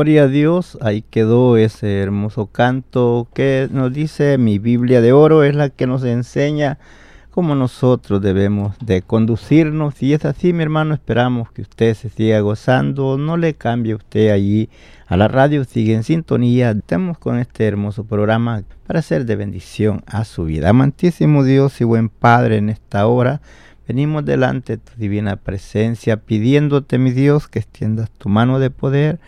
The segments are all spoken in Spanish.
Gloria a Dios, ahí quedó ese hermoso canto que nos dice mi Biblia de oro es la que nos enseña cómo nosotros debemos de conducirnos y es así mi hermano esperamos que usted se siga gozando, no le cambie usted allí a la radio, sigue en sintonía, estamos con este hermoso programa para ser de bendición a su vida. Amantísimo Dios y buen Padre en esta hora. Venimos delante de tu divina presencia pidiéndote, mi Dios, que extiendas tu mano de poder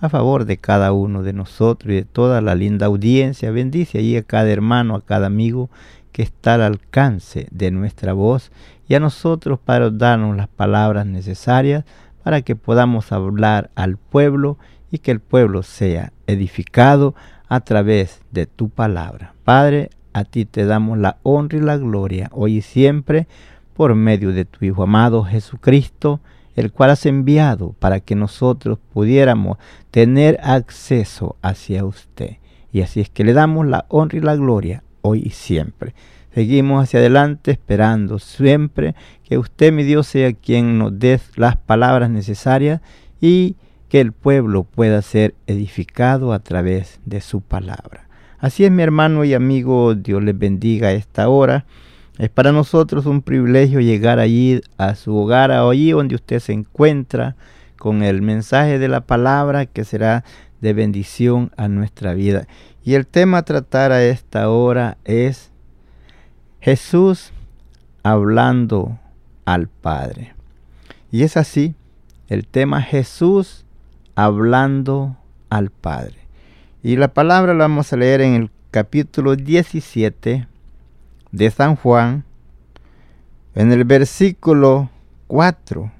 a favor de cada uno de nosotros y de toda la linda audiencia. Bendice allí a cada hermano, a cada amigo que está al alcance de nuestra voz y a nosotros para darnos las palabras necesarias para que podamos hablar al pueblo y que el pueblo sea edificado a través de tu palabra. Padre, a ti te damos la honra y la gloria hoy y siempre por medio de tu Hijo amado Jesucristo, el cual has enviado para que nosotros pudiéramos tener acceso hacia usted. Y así es que le damos la honra y la gloria hoy y siempre. Seguimos hacia adelante esperando siempre que usted, mi Dios, sea quien nos dé las palabras necesarias y que el pueblo pueda ser edificado a través de su palabra. Así es, mi hermano y amigo, Dios les bendiga a esta hora. Es para nosotros un privilegio llegar allí a su hogar, allí donde usted se encuentra, con el mensaje de la palabra que será de bendición a nuestra vida. Y el tema a tratar a esta hora es Jesús hablando al Padre. Y es así, el tema Jesús hablando al Padre. Y la palabra la vamos a leer en el capítulo 17 de San Juan, en el versículo 4,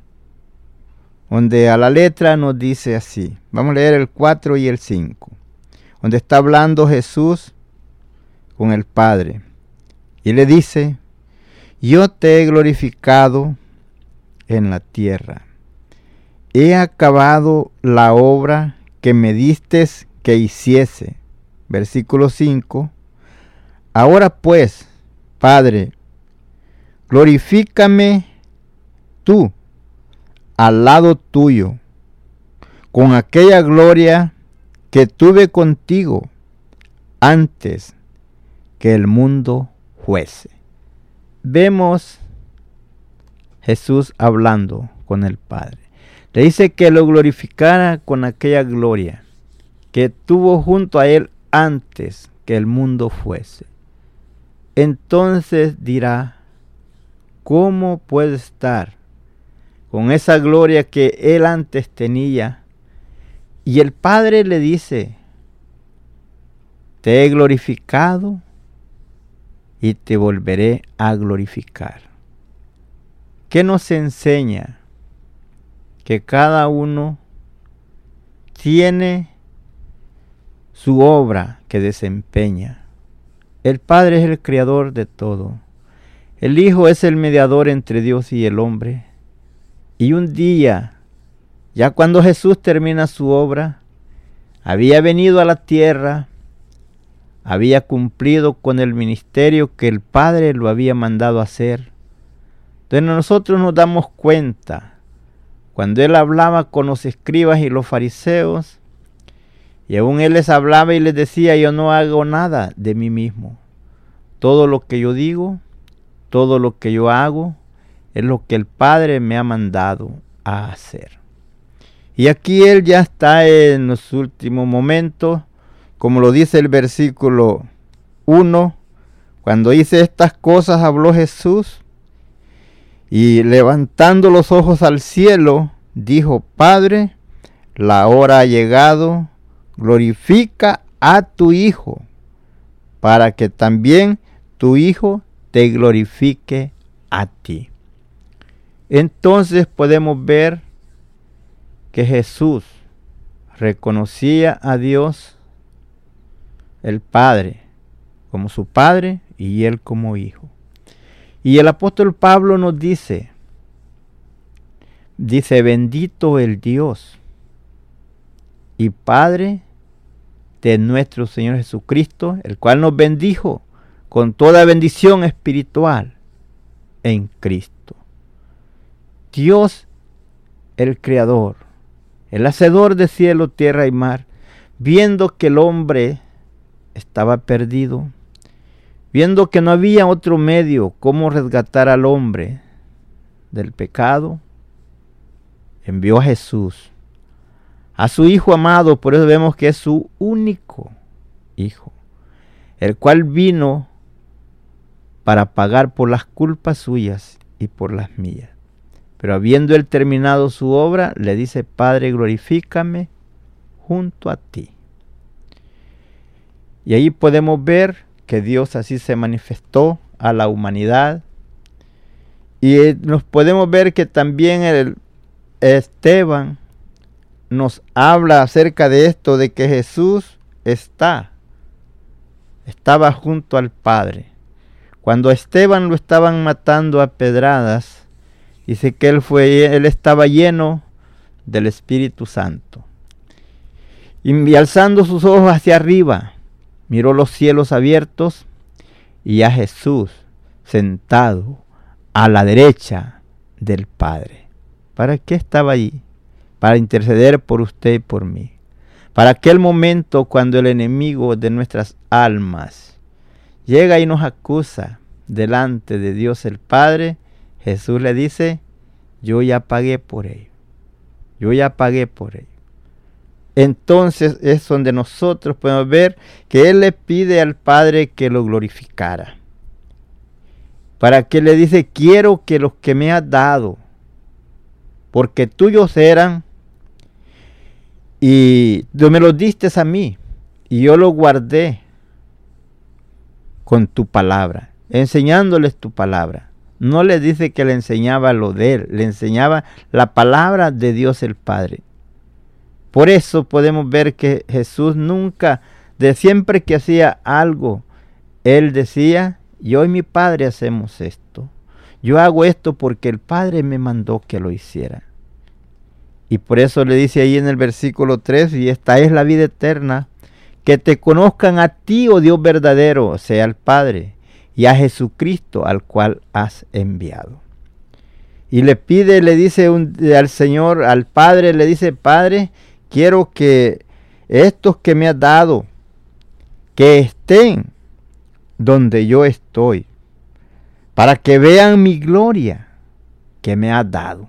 donde a la letra nos dice así. Vamos a leer el 4 y el 5, donde está hablando Jesús con el Padre. Y le dice, yo te he glorificado en la tierra. He acabado la obra que me diste que hiciese. Versículo 5. Ahora pues, Padre, glorifícame tú al lado tuyo, con aquella gloria que tuve contigo antes que el mundo fuese. Vemos Jesús hablando con el Padre. Le dice que lo glorificara con aquella gloria que tuvo junto a él antes que el mundo fuese. Entonces dirá, ¿cómo puede estar con esa gloria que él antes tenía? Y el Padre le dice, te he glorificado y te volveré a glorificar. ¿Qué nos enseña? Que cada uno tiene su obra que desempeña. El Padre es el creador de todo. El Hijo es el mediador entre Dios y el hombre. Y un día, ya cuando Jesús termina su obra, había venido a la tierra había cumplido con el ministerio que el Padre lo había mandado hacer. Entonces nosotros nos damos cuenta, cuando él hablaba con los escribas y los fariseos, y aún él les hablaba y les decía, yo no hago nada de mí mismo. Todo lo que yo digo, todo lo que yo hago, es lo que el Padre me ha mandado a hacer. Y aquí él ya está en los últimos momentos como lo dice el versículo 1, cuando hice estas cosas habló Jesús y levantando los ojos al cielo, dijo, Padre, la hora ha llegado, glorifica a tu Hijo, para que también tu Hijo te glorifique a ti. Entonces podemos ver que Jesús reconocía a Dios el Padre como su Padre y Él como Hijo. Y el apóstol Pablo nos dice, dice, bendito el Dios y Padre de nuestro Señor Jesucristo, el cual nos bendijo con toda bendición espiritual en Cristo. Dios, el Creador, el Hacedor de cielo, tierra y mar, viendo que el hombre estaba perdido, viendo que no había otro medio como resgatar al hombre del pecado, envió a Jesús, a su Hijo amado, por eso vemos que es su único Hijo, el cual vino para pagar por las culpas suyas y por las mías. Pero habiendo él terminado su obra, le dice, Padre, glorifícame junto a ti. Y ahí podemos ver que Dios así se manifestó a la humanidad. Y nos podemos ver que también el Esteban nos habla acerca de esto, de que Jesús está, estaba junto al Padre. Cuando a Esteban lo estaban matando a pedradas, dice que él fue, él estaba lleno del Espíritu Santo. y alzando sus ojos hacia arriba, miró los cielos abiertos y a Jesús sentado a la derecha del Padre. ¿Para qué estaba allí? Para interceder por usted y por mí. Para aquel momento cuando el enemigo de nuestras almas llega y nos acusa delante de Dios el Padre, Jesús le dice, yo ya pagué por ello. Yo ya pagué por ello entonces es donde nosotros podemos ver que Él le pide al Padre que lo glorificara. Para que le dice, quiero que los que me has dado, porque tuyos eran, y tú me los diste a mí, y yo los guardé con tu palabra, enseñándoles tu palabra. No le dice que le enseñaba lo de él, le enseñaba la palabra de Dios el Padre. Por eso podemos ver que Jesús nunca, de siempre que hacía algo, él decía, yo y mi Padre hacemos esto. Yo hago esto porque el Padre me mandó que lo hiciera. Y por eso le dice ahí en el versículo 3, y esta es la vida eterna, que te conozcan a ti, oh Dios verdadero, sea el Padre, y a Jesucristo al cual has enviado. Y le pide, le dice al Señor, al Padre, le dice, Padre, quiero que estos que me has dado, que estén donde yo estoy, para que vean mi gloria que me has dado.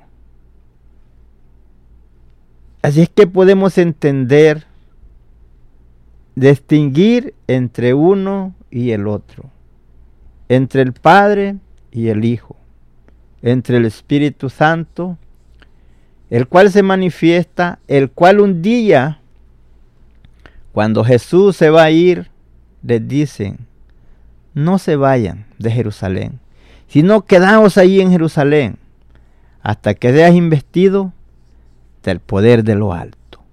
Así es que podemos entender, distinguir entre uno y el otro, entre el Padre y el Hijo, entre el Espíritu Santo, el cual se manifiesta, el cual un día, cuando Jesús se va a ir, les dicen, no se vayan de Jerusalén, sino quedaos ahí en Jerusalén hasta que seas investido del poder de lo alto.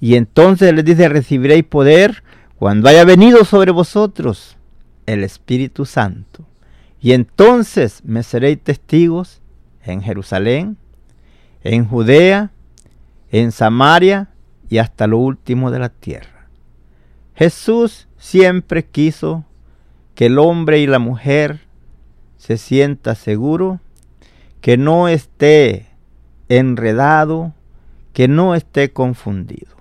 Y entonces les dice, recibiréis poder cuando haya venido sobre vosotros el Espíritu Santo. Y entonces me seréis testigos en Jerusalén, en Judea, en Samaria y hasta lo último de la tierra. Jesús siempre quiso que el hombre y la mujer se sienta seguro, que no esté enredado, que no esté confundido.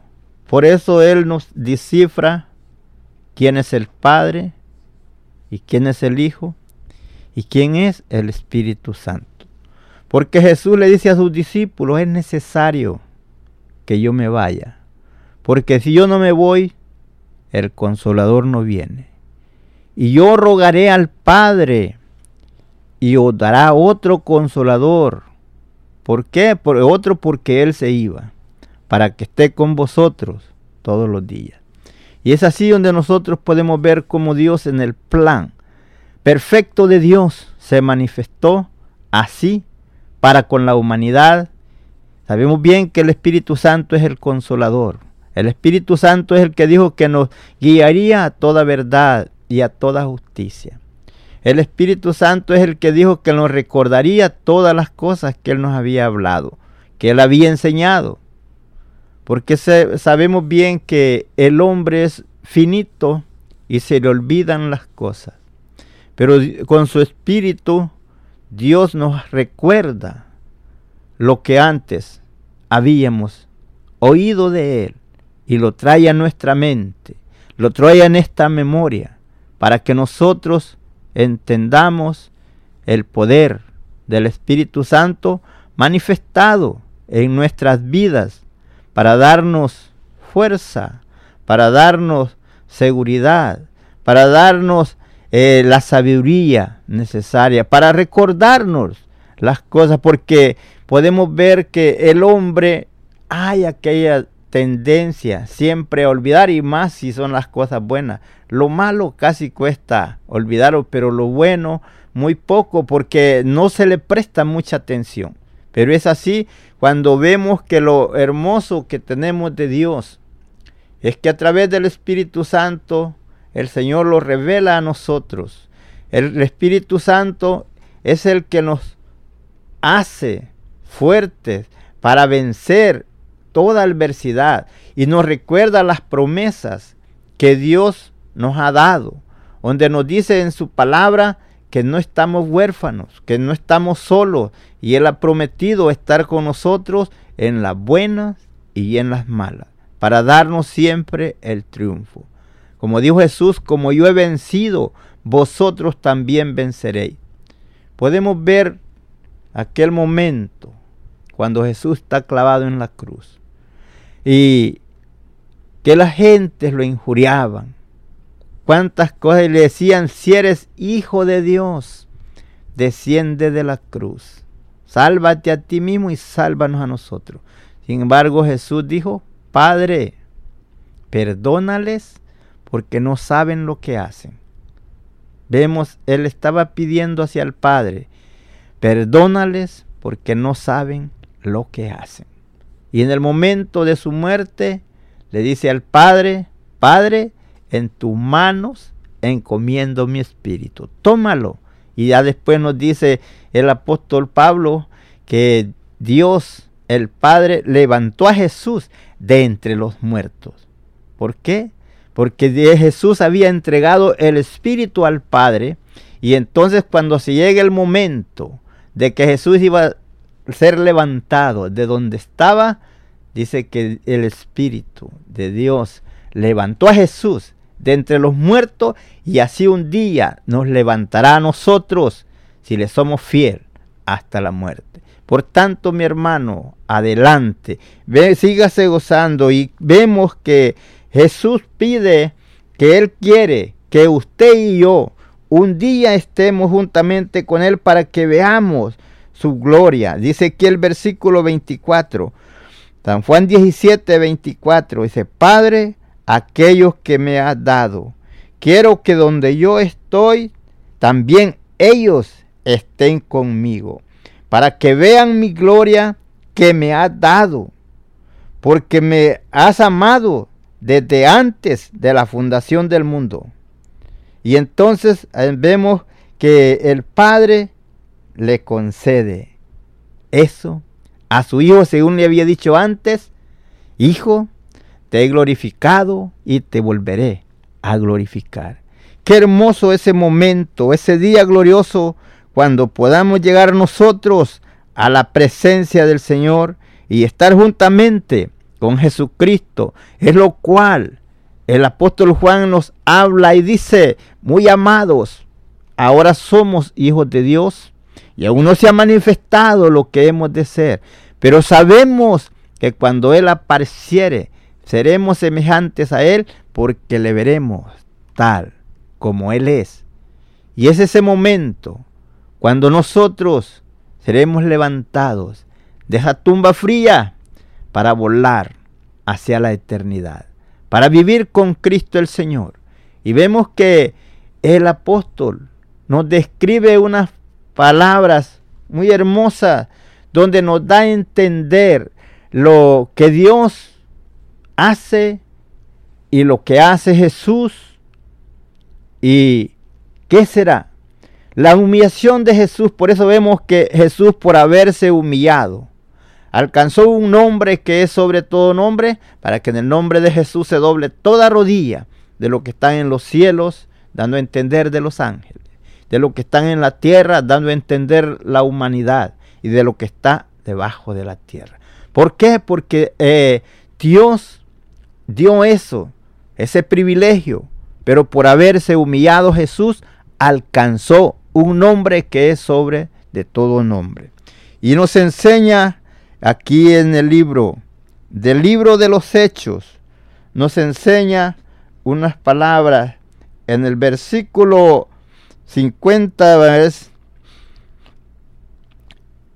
Por eso Él nos descifra quién es el Padre y quién es el Hijo y quién es el Espíritu Santo. Porque Jesús le dice a sus discípulos, es necesario que yo me vaya. Porque si yo no me voy, el consolador no viene. Y yo rogaré al Padre y os dará otro consolador ¿Por qué? Por otro porque Él se iba, para que esté con vosotros todos los días. Y es así donde nosotros podemos ver cómo Dios en el plan perfecto de Dios se manifestó así para con la humanidad. Sabemos bien que el Espíritu Santo es el consolador. El Espíritu Santo es el que dijo que nos guiaría a toda verdad y a toda justicia. El Espíritu Santo es el que dijo que nos recordaría todas las cosas que Él nos había hablado, que Él había enseñado. Porque sabemos bien que el hombre es finito y se le olvidan las cosas. Pero con su Espíritu Dios nos recuerda lo que antes habíamos oído de Él y lo trae a nuestra mente, lo trae en esta memoria, para que nosotros entendamos el poder del Espíritu Santo manifestado en nuestras vidas para darnos fuerza, para darnos seguridad, para darnos eh, la sabiduría necesaria, para recordarnos las cosas, porque podemos ver que el hombre hay aquella tendencia siempre a olvidar y más si son las cosas buenas. Lo malo casi cuesta olvidarlo, pero lo bueno muy poco porque no se le presta mucha atención. Pero es así cuando vemos que lo hermoso que tenemos de Dios es que a través del Espíritu Santo el Señor lo revela a nosotros. El Espíritu Santo es el que nos hace fuertes para vencer toda adversidad y nos recuerda las promesas que Dios nos ha dado, donde nos dice en su palabra que no estamos huérfanos, que no estamos solos y Él ha prometido estar con nosotros en las buenas y en las malas, para darnos siempre el triunfo. Como dijo Jesús, como yo he vencido, vosotros también venceréis. Podemos ver aquel momento cuando Jesús está clavado en la cruz y que la gente lo injuriaban. Cuántas cosas le decían, si eres hijo de Dios, desciende de la cruz. Sálvate a ti mismo y sálvanos a nosotros. Sin embargo, Jesús dijo, Padre, perdónales porque no saben lo que hacen. Vemos, él estaba pidiendo hacia el Padre, perdónales porque no saben lo que hacen. Y en el momento de su muerte le dice al Padre, Padre, en tus manos encomiendo mi espíritu. Tómalo. Y ya después nos dice el apóstol Pablo que Dios, el Padre, levantó a Jesús de entre los muertos. ¿Por qué? Porque Jesús había entregado el espíritu al Padre. Y entonces cuando se llega el momento de que Jesús iba ser levantado de donde estaba, dice que el Espíritu de Dios levantó a Jesús de entre los muertos y así un día nos levantará a nosotros si le somos fiel hasta la muerte. Por tanto, mi hermano, adelante, ve, sígase gozando y vemos que Jesús pide que Él quiere que usted y yo un día estemos juntamente con Él para que veamos su gloria. Dice aquí el versículo 24, San Juan 17, 24, dice, Padre, aquellos que me has dado, quiero que donde yo estoy, también ellos estén conmigo para que vean mi gloria que me has dado, porque me has amado desde antes de la fundación del mundo. Y entonces eh, vemos que el Padre le concede eso a su Hijo, según le había dicho antes, Hijo, te he glorificado y te volveré a glorificar. Qué hermoso ese momento, ese día glorioso cuando podamos llegar nosotros a la presencia del Señor y estar juntamente con Jesucristo, es lo cual el apóstol Juan nos habla y dice, muy amados, ahora somos hijos de Dios y aún no se ha manifestado lo que hemos de ser, pero sabemos que cuando Él apareciere, seremos semejantes a Él porque le veremos tal como Él es. Y es ese momento cuando nosotros seremos levantados de esa tumba fría para volar hacia la eternidad, para vivir con Cristo el Señor. Y vemos que el apóstol nos describe unas palabras muy hermosas donde nos da a entender lo que Dios hace y lo que hace Jesús y qué será la humillación de Jesús, por eso vemos que Jesús por haberse humillado, alcanzó un nombre que es sobre todo nombre, para que en el nombre de Jesús se doble toda rodilla de lo que están en los cielos, dando a entender de los ángeles, de lo que están en la tierra, dando a entender la humanidad, y de lo que está debajo de la tierra. ¿Por qué? Porque eh, Dios dio eso, ese privilegio, pero por haberse humillado Jesús, alcanzó un nombre que es sobre de todo nombre. Y nos enseña aquí en el libro, del libro de los hechos, nos enseña unas palabras en el versículo 50 es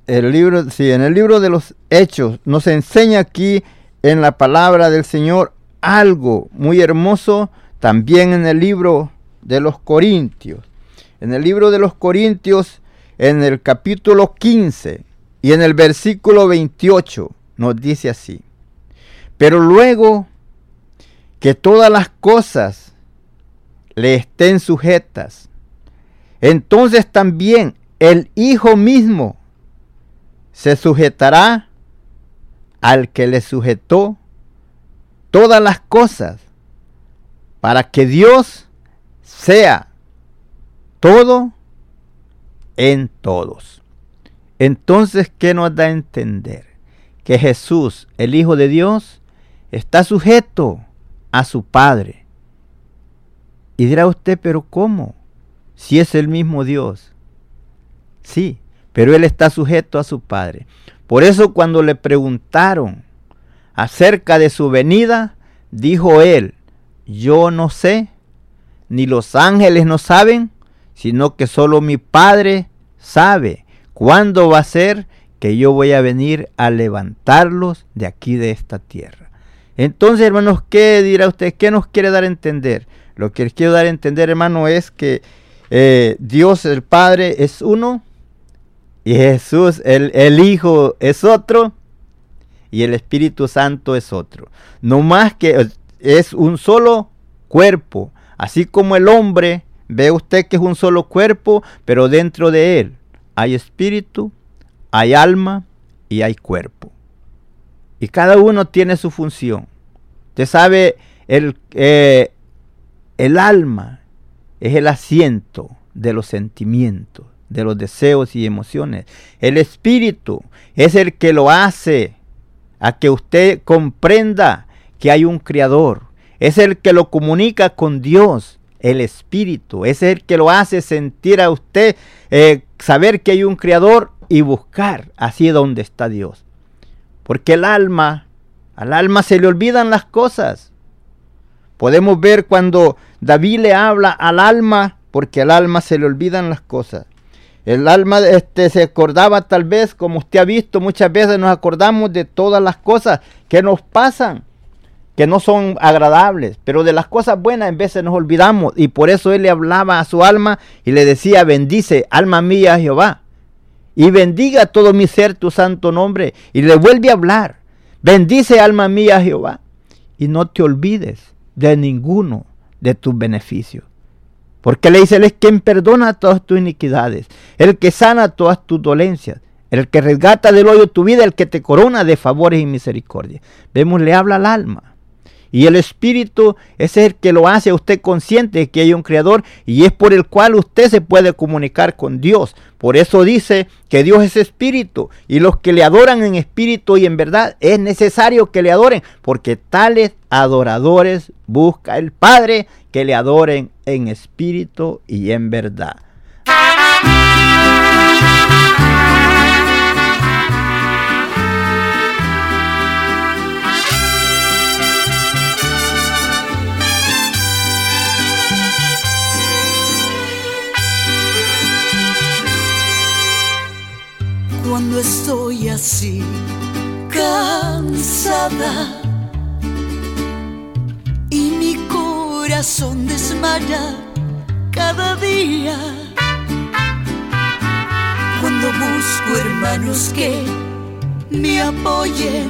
el libro, sí, en el libro de los hechos nos enseña aquí en la palabra del Señor algo muy hermoso también en el libro de los Corintios en el libro de los Corintios, en el capítulo 15 y en el versículo 28, nos dice así. Pero luego que todas las cosas le estén sujetas, entonces también el Hijo mismo se sujetará al que le sujetó todas las cosas, para que Dios sea todo en todos. Entonces, ¿qué nos da a entender? Que Jesús, el Hijo de Dios, está sujeto a su Padre. Y dirá usted, pero ¿cómo? Si es el mismo Dios. Sí, pero Él está sujeto a su Padre. Por eso cuando le preguntaron acerca de su venida, dijo Él, yo no sé, ni los ángeles no saben, sino que solo mi Padre sabe cuándo va a ser que yo voy a venir a levantarlos de aquí de esta tierra. Entonces, hermanos, ¿qué dirá usted? ¿Qué nos quiere dar a entender? Lo que quiero dar a entender, hermano, es que eh, Dios el Padre es uno y Jesús el, el Hijo es otro y el Espíritu Santo es otro. No más que es un solo cuerpo, así como el hombre Ve usted que es un solo cuerpo, pero dentro de él hay espíritu, hay alma y hay cuerpo. Y cada uno tiene su función. Usted sabe, el, eh, el alma es el asiento de los sentimientos, de los deseos y emociones. El espíritu es el que lo hace a que usted comprenda que hay un creador. Es el que lo comunica con Dios el Espíritu. Es el que lo hace sentir a usted, eh, saber que hay un Creador y buscar así donde está Dios. Porque el alma, al alma se le olvidan las cosas. Podemos ver cuando David le habla al alma, porque al alma se le olvidan las cosas. El alma este, se acordaba tal vez, como usted ha visto, muchas veces nos acordamos de todas las cosas que nos pasan, que no son agradables, pero de las cosas buenas en veces nos olvidamos y por eso él le hablaba a su alma y le decía, bendice, alma mía, Jehová, y bendiga todo mi ser tu santo nombre, y le vuelve a hablar, bendice, alma mía, Jehová, y no te olvides de ninguno de tus beneficios. Porque le dice, Él es quien perdona todas tus iniquidades, el que sana todas tus dolencias, el que resgata del hoyo tu vida, el que te corona de favores y misericordia. Vemos, le habla al alma. Y el Espíritu es el que lo hace a usted consciente de que hay un Creador y es por el cual usted se puede comunicar con Dios. Por eso dice que Dios es Espíritu y los que le adoran en espíritu y en verdad es necesario que le adoren porque tales adoradores busca el Padre que le adoren en espíritu y en verdad. Cuando estoy así, cansada y mi corazón desmaya cada día. Cuando busco hermanos que me apoyen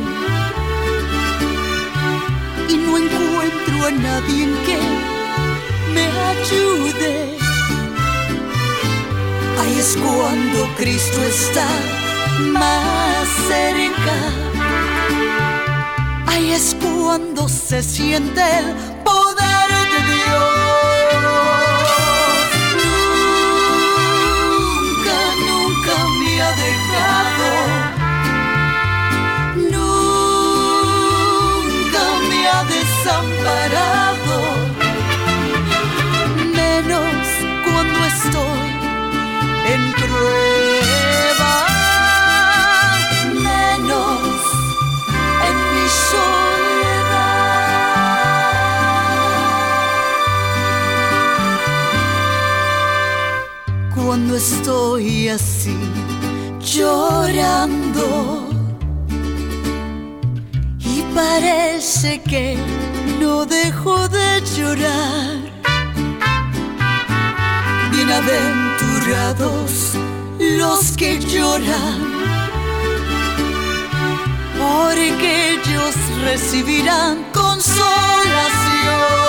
y no encuentro a nadie que me ayude. Ahí es cuando Cristo está más cerca. Ahí es cuando se siente el poder Cuando estoy así llorando y parece que no dejo de llorar. Bienaventurados los que lloran porque ellos recibirán consolación.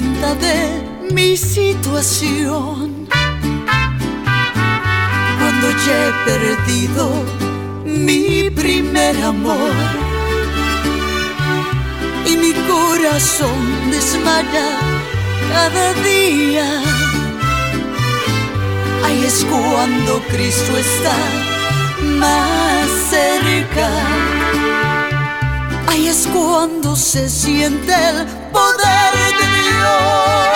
de mi situación. Cuando ya he perdido mi primer amor y mi corazón desmaya cada día. Ahí es cuando Cristo está más cerca. Ahí es cuando se siente el poder de Dios.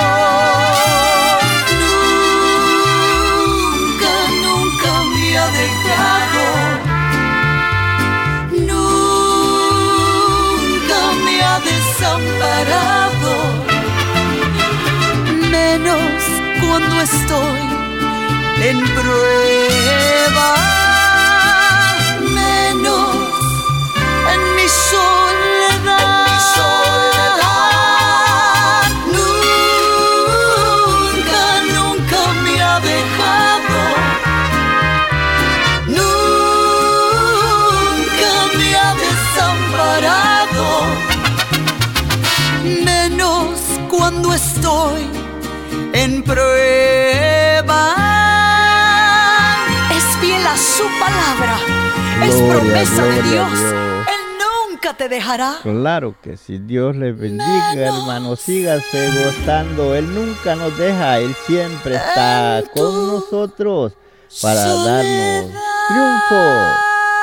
Gloria, promesa de gloria a Dios. Dios. Él nunca te dejará. Claro que si Dios les bendiga, hermano, sígase gozando. Él nunca nos deja, Él siempre está con nosotros para darnos triunfo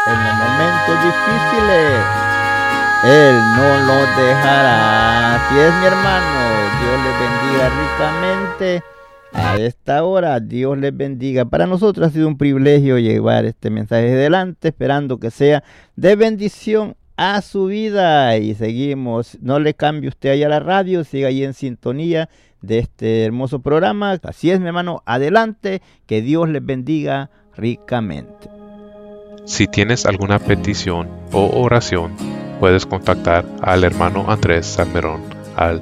en los momentos difíciles. Él no nos dejará. Así es, mi hermano. Dios les bendiga ricamente. A esta hora, Dios les bendiga. Para nosotros ha sido un privilegio llevar este mensaje adelante, esperando que sea de bendición a su vida. Y seguimos. No le cambie usted ahí a la radio, siga ahí en sintonía de este hermoso programa. Así es, mi hermano. Adelante. Que Dios les bendiga ricamente. Si tienes alguna petición o oración, puedes contactar al hermano Andrés Salmerón al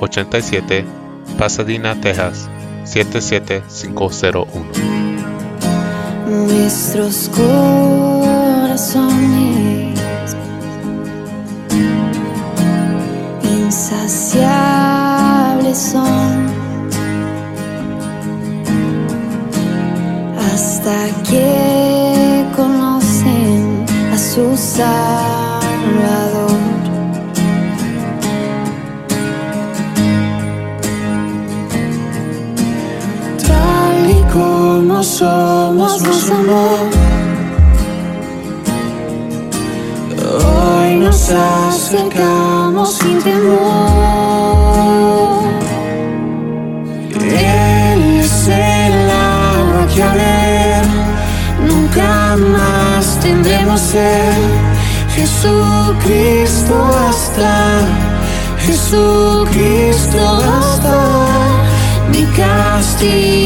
87, Pasadena, Texas 77501. Nuestros corazones insaciables son hasta que conocen a su Salvador. Como somos, nos amó. Hoy nos acercamos sin temor. Él es el agua que a ver nunca más tendremos sed. Jesucristo basta, Jesucristo basta. Mi castigo